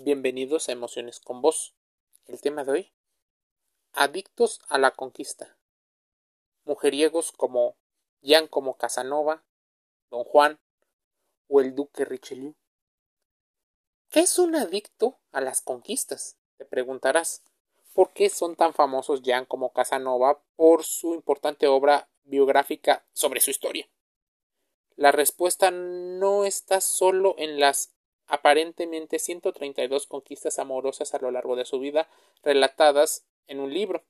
Bienvenidos a Emociones con Vos. El tema de hoy: Adictos a la conquista. Mujeriegos como como Casanova, Don Juan o el Duque Richelieu. ¿Qué es un adicto a las conquistas? Te preguntarás. ¿Por qué son tan famosos como Casanova por su importante obra biográfica sobre su historia? La respuesta no está solo en las aparentemente 132 conquistas amorosas a lo largo de su vida relatadas en un libro.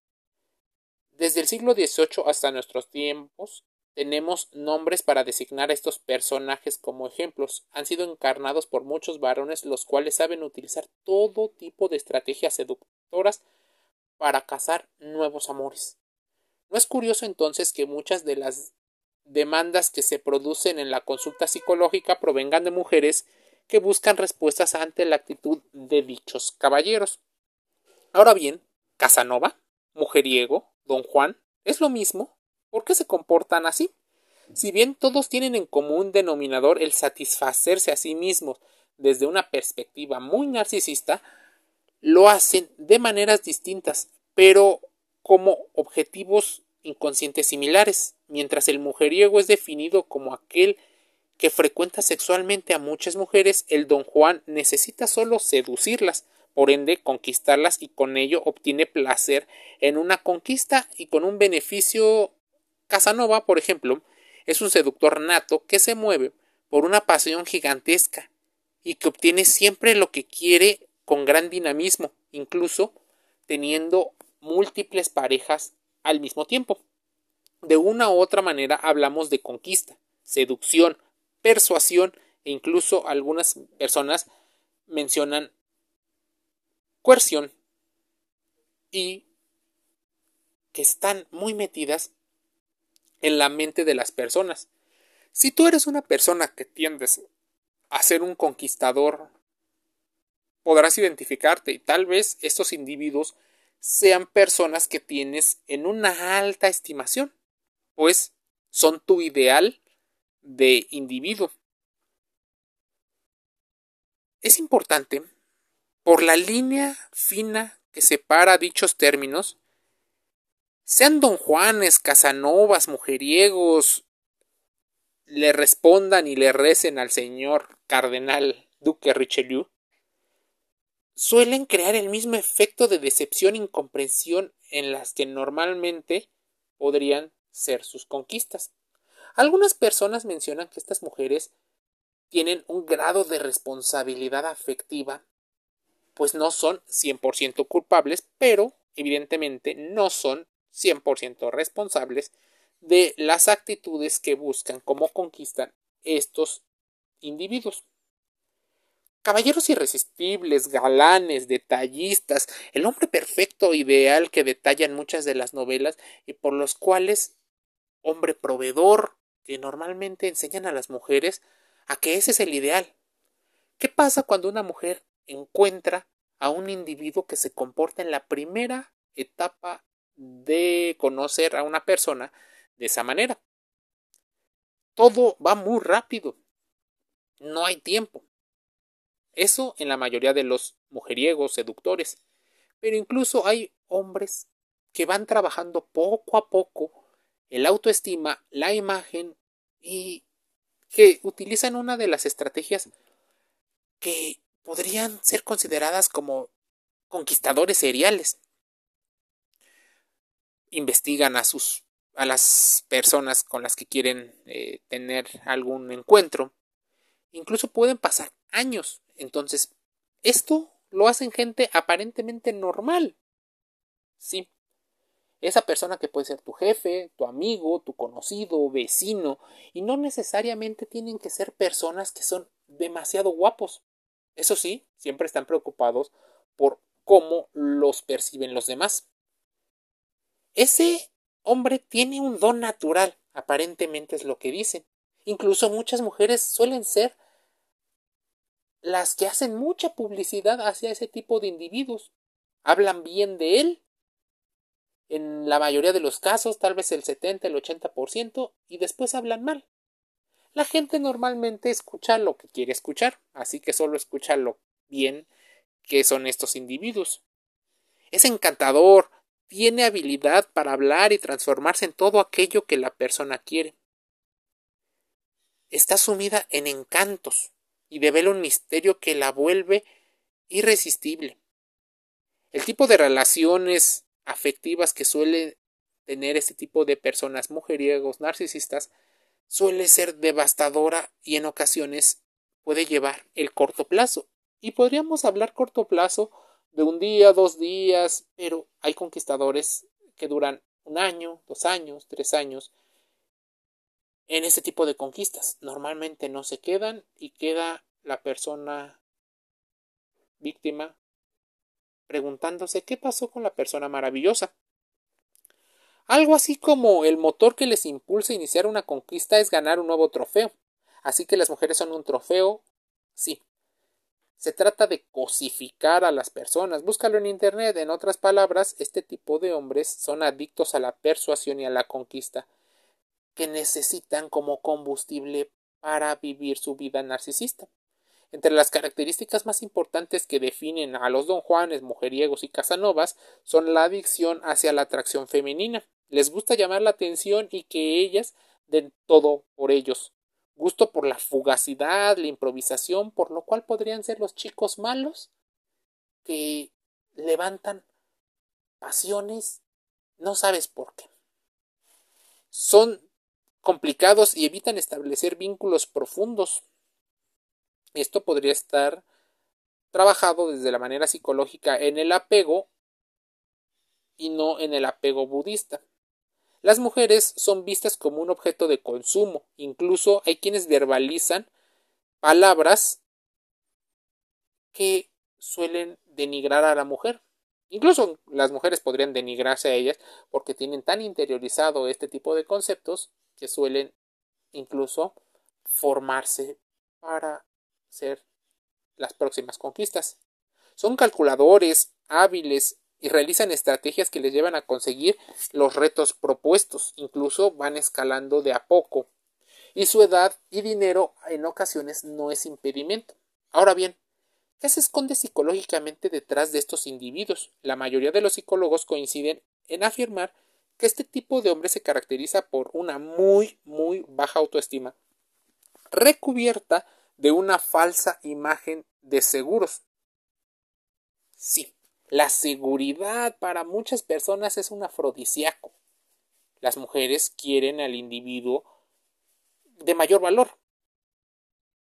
Desde el siglo XVIII hasta nuestros tiempos tenemos nombres para designar a estos personajes como ejemplos. Han sido encarnados por muchos varones los cuales saben utilizar todo tipo de estrategias seductoras para cazar nuevos amores. ¿No es curioso entonces que muchas de las demandas que se producen en la consulta psicológica provengan de mujeres que buscan respuestas ante la actitud de dichos caballeros. Ahora bien, Casanova, mujeriego, don Juan, ¿es lo mismo? ¿Por qué se comportan así? Si bien todos tienen en común denominador el satisfacerse a sí mismos desde una perspectiva muy narcisista, lo hacen de maneras distintas, pero como objetivos inconscientes similares, mientras el mujeriego es definido como aquel que frecuenta sexualmente a muchas mujeres, el don Juan necesita solo seducirlas, por ende conquistarlas y con ello obtiene placer en una conquista y con un beneficio. Casanova, por ejemplo, es un seductor nato que se mueve por una pasión gigantesca y que obtiene siempre lo que quiere con gran dinamismo, incluso teniendo múltiples parejas al mismo tiempo. De una u otra manera hablamos de conquista, seducción, persuasión e incluso algunas personas mencionan coerción y que están muy metidas en la mente de las personas. Si tú eres una persona que tiendes a ser un conquistador, podrás identificarte y tal vez estos individuos sean personas que tienes en una alta estimación, pues son tu ideal de individuo. Es importante, por la línea fina que separa dichos términos, sean don Juanes, Casanovas, mujeriegos, le respondan y le recen al señor cardenal Duque Richelieu, suelen crear el mismo efecto de decepción e incomprensión en las que normalmente podrían ser sus conquistas. Algunas personas mencionan que estas mujeres tienen un grado de responsabilidad afectiva, pues no son 100% culpables, pero evidentemente no son 100% responsables de las actitudes que buscan como conquistan estos individuos. Caballeros irresistibles, galanes, detallistas, el hombre perfecto ideal que detallan muchas de las novelas y por los cuales hombre proveedor, que normalmente enseñan a las mujeres a que ese es el ideal. ¿Qué pasa cuando una mujer encuentra a un individuo que se comporta en la primera etapa de conocer a una persona de esa manera? Todo va muy rápido. No hay tiempo. Eso en la mayoría de los mujeriegos seductores. Pero incluso hay hombres que van trabajando poco a poco el autoestima, la imagen y que utilizan una de las estrategias que podrían ser consideradas como conquistadores seriales. Investigan a sus a las personas con las que quieren eh, tener algún encuentro. Incluso pueden pasar años. Entonces, esto lo hacen gente aparentemente normal. Sí, esa persona que puede ser tu jefe, tu amigo, tu conocido, vecino, y no necesariamente tienen que ser personas que son demasiado guapos. Eso sí, siempre están preocupados por cómo los perciben los demás. Ese hombre tiene un don natural, aparentemente es lo que dicen. Incluso muchas mujeres suelen ser las que hacen mucha publicidad hacia ese tipo de individuos. Hablan bien de él en la mayoría de los casos, tal vez el 70, el 80%, y después hablan mal. La gente normalmente escucha lo que quiere escuchar, así que solo escucha lo bien qué son estos individuos. Es encantador, tiene habilidad para hablar y transformarse en todo aquello que la persona quiere. Está sumida en encantos y devela un misterio que la vuelve irresistible. El tipo de relaciones afectivas que suele tener este tipo de personas mujeriegos narcisistas suele ser devastadora y en ocasiones puede llevar el corto plazo. Y podríamos hablar corto plazo de un día, dos días, pero hay conquistadores que duran un año, dos años, tres años en este tipo de conquistas. Normalmente no se quedan y queda la persona víctima preguntándose qué pasó con la persona maravillosa. Algo así como el motor que les impulsa a iniciar una conquista es ganar un nuevo trofeo. Así que las mujeres son un trofeo, sí. Se trata de cosificar a las personas. Búscalo en Internet. En otras palabras, este tipo de hombres son adictos a la persuasión y a la conquista, que necesitan como combustible para vivir su vida narcisista. Entre las características más importantes que definen a los don Juanes, mujeriegos y casanovas son la adicción hacia la atracción femenina. Les gusta llamar la atención y que ellas den todo por ellos. Gusto por la fugacidad, la improvisación, por lo cual podrían ser los chicos malos que levantan pasiones, no sabes por qué. Son complicados y evitan establecer vínculos profundos esto podría estar trabajado desde la manera psicológica en el apego y no en el apego budista. Las mujeres son vistas como un objeto de consumo, incluso hay quienes verbalizan palabras que suelen denigrar a la mujer. Incluso las mujeres podrían denigrarse a ellas porque tienen tan interiorizado este tipo de conceptos que suelen incluso formarse para ser las próximas conquistas. Son calculadores, hábiles y realizan estrategias que les llevan a conseguir los retos propuestos, incluso van escalando de a poco. Y su edad y dinero en ocasiones no es impedimento. Ahora bien, ¿qué se esconde psicológicamente detrás de estos individuos? La mayoría de los psicólogos coinciden en afirmar que este tipo de hombre se caracteriza por una muy, muy baja autoestima, recubierta de una falsa imagen de seguros. Sí, la seguridad para muchas personas es un afrodisíaco. Las mujeres quieren al individuo de mayor valor.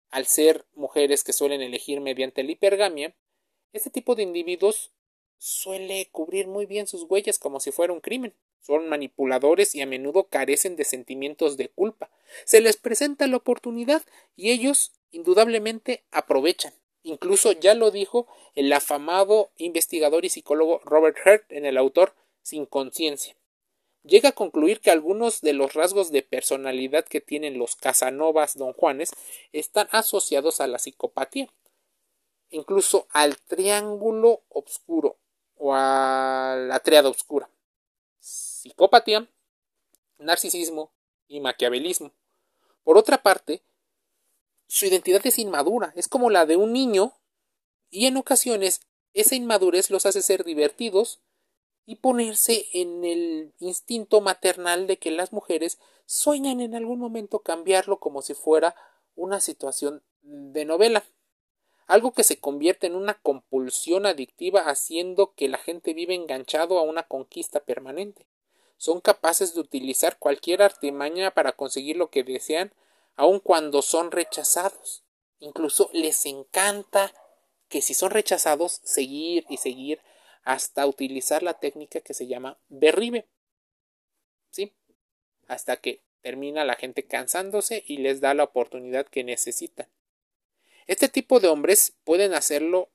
Al ser mujeres que suelen elegir mediante la hipergamia, este tipo de individuos suele cubrir muy bien sus huellas como si fuera un crimen. Son manipuladores y a menudo carecen de sentimientos de culpa. Se les presenta la oportunidad y ellos indudablemente aprovechan. Incluso ya lo dijo el afamado investigador y psicólogo Robert Hurt en el autor Sin conciencia. Llega a concluir que algunos de los rasgos de personalidad que tienen los Casanovas Don Juanes están asociados a la psicopatía, incluso al triángulo oscuro o a la triada oscura. Psicopatía, narcisismo y maquiavelismo. Por otra parte, su identidad es inmadura, es como la de un niño, y en ocasiones esa inmadurez los hace ser divertidos y ponerse en el instinto maternal de que las mujeres sueñan en algún momento cambiarlo como si fuera una situación de novela. Algo que se convierte en una compulsión adictiva haciendo que la gente vive enganchado a una conquista permanente. Son capaces de utilizar cualquier artimaña para conseguir lo que desean aun cuando son rechazados. Incluso les encanta que si son rechazados, seguir y seguir hasta utilizar la técnica que se llama derribe. ¿Sí? Hasta que termina la gente cansándose y les da la oportunidad que necesitan. Este tipo de hombres pueden hacerlo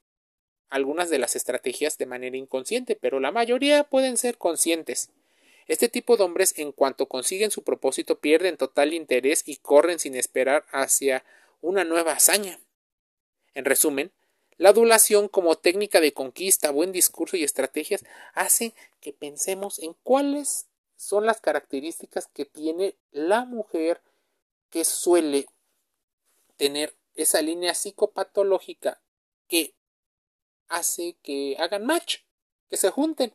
algunas de las estrategias de manera inconsciente, pero la mayoría pueden ser conscientes. Este tipo de hombres, en cuanto consiguen su propósito, pierden total interés y corren sin esperar hacia una nueva hazaña. En resumen, la adulación como técnica de conquista, buen discurso y estrategias hace que pensemos en cuáles son las características que tiene la mujer que suele tener esa línea psicopatológica que hace que hagan match, que se junten.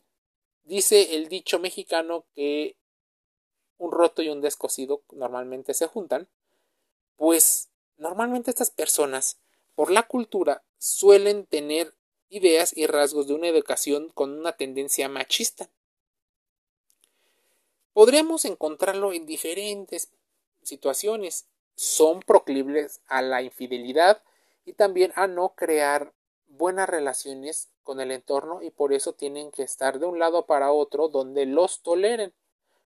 Dice el dicho mexicano que un roto y un descosido normalmente se juntan, pues normalmente estas personas, por la cultura, suelen tener ideas y rasgos de una educación con una tendencia machista. Podríamos encontrarlo en diferentes situaciones. Son proclives a la infidelidad y también a no crear buenas relaciones con el entorno y por eso tienen que estar de un lado para otro donde los toleren.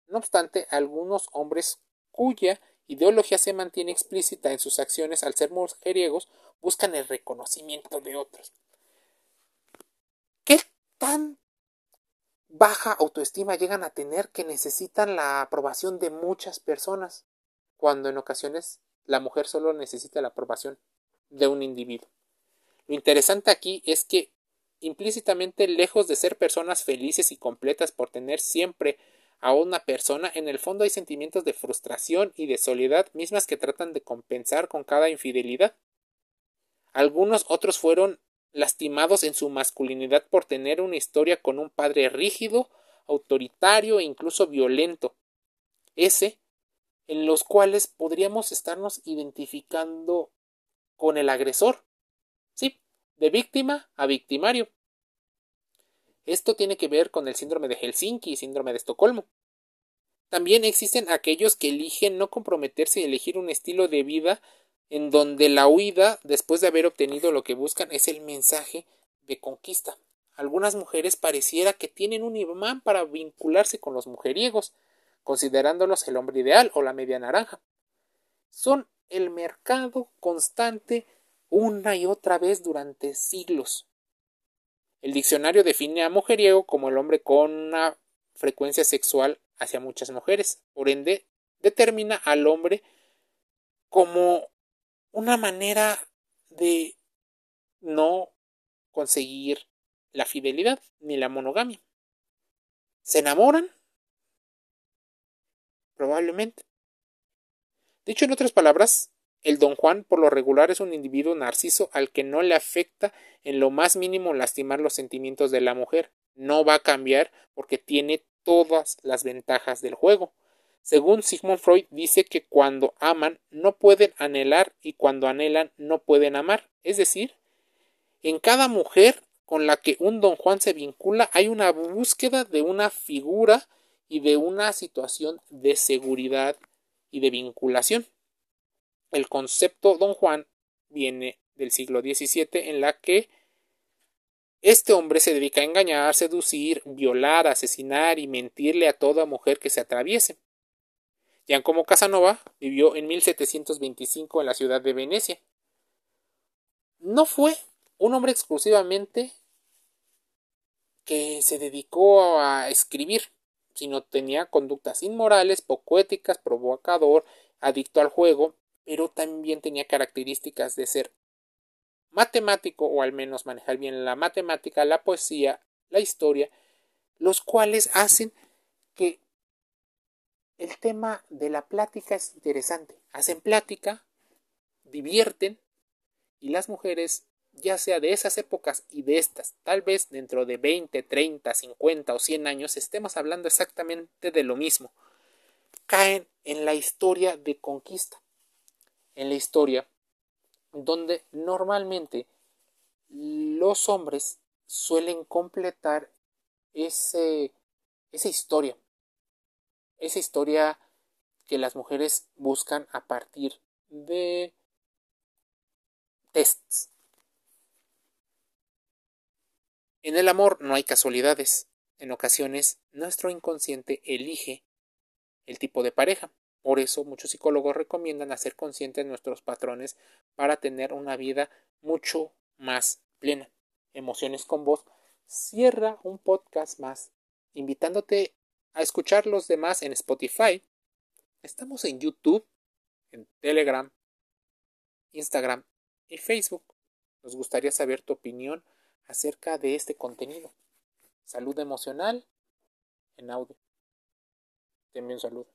No obstante, algunos hombres cuya ideología se mantiene explícita en sus acciones al ser mujeriegos buscan el reconocimiento de otros. ¿Qué tan baja autoestima llegan a tener que necesitan la aprobación de muchas personas, cuando en ocasiones la mujer solo necesita la aprobación de un individuo? Lo interesante aquí es que implícitamente, lejos de ser personas felices y completas por tener siempre a una persona, en el fondo hay sentimientos de frustración y de soledad mismas que tratan de compensar con cada infidelidad. Algunos otros fueron lastimados en su masculinidad por tener una historia con un padre rígido, autoritario e incluso violento. Ese en los cuales podríamos estarnos identificando con el agresor. De víctima a victimario. Esto tiene que ver con el síndrome de Helsinki y síndrome de Estocolmo. También existen aquellos que eligen no comprometerse y elegir un estilo de vida en donde la huida, después de haber obtenido lo que buscan, es el mensaje de conquista. Algunas mujeres pareciera que tienen un imán para vincularse con los mujeriegos, considerándolos el hombre ideal o la media naranja. Son el mercado constante una y otra vez durante siglos. El diccionario define a mujeriego como el hombre con una frecuencia sexual hacia muchas mujeres. Por ende, determina al hombre como una manera de no conseguir la fidelidad ni la monogamia. ¿Se enamoran? Probablemente. Dicho en otras palabras, el don Juan por lo regular es un individuo narciso al que no le afecta en lo más mínimo lastimar los sentimientos de la mujer. No va a cambiar porque tiene todas las ventajas del juego. Según Sigmund Freud dice que cuando aman no pueden anhelar y cuando anhelan no pueden amar. Es decir, en cada mujer con la que un don Juan se vincula hay una búsqueda de una figura y de una situación de seguridad y de vinculación. El concepto Don Juan viene del siglo XVII en la que este hombre se dedica a engañar, seducir, violar, asesinar y mentirle a toda mujer que se atraviese. Giacomo Casanova vivió en 1725 en la ciudad de Venecia. No fue un hombre exclusivamente que se dedicó a escribir, sino tenía conductas inmorales, poco éticas, provocador, adicto al juego pero también tenía características de ser matemático o al menos manejar bien la matemática, la poesía, la historia, los cuales hacen que el tema de la plática es interesante. Hacen plática, divierten y las mujeres, ya sea de esas épocas y de estas, tal vez dentro de 20, 30, 50 o 100 años estemos hablando exactamente de lo mismo. Caen en la historia de conquista en la historia donde normalmente los hombres suelen completar ese, esa historia, esa historia que las mujeres buscan a partir de tests. En el amor no hay casualidades. En ocasiones nuestro inconsciente elige el tipo de pareja. Por eso muchos psicólogos recomiendan hacer conscientes nuestros patrones para tener una vida mucho más plena. Emociones con voz cierra un podcast más, invitándote a escuchar los demás en Spotify. Estamos en YouTube, en Telegram, Instagram y Facebook. Nos gustaría saber tu opinión acerca de este contenido. Salud emocional en audio. Te envío un saludo.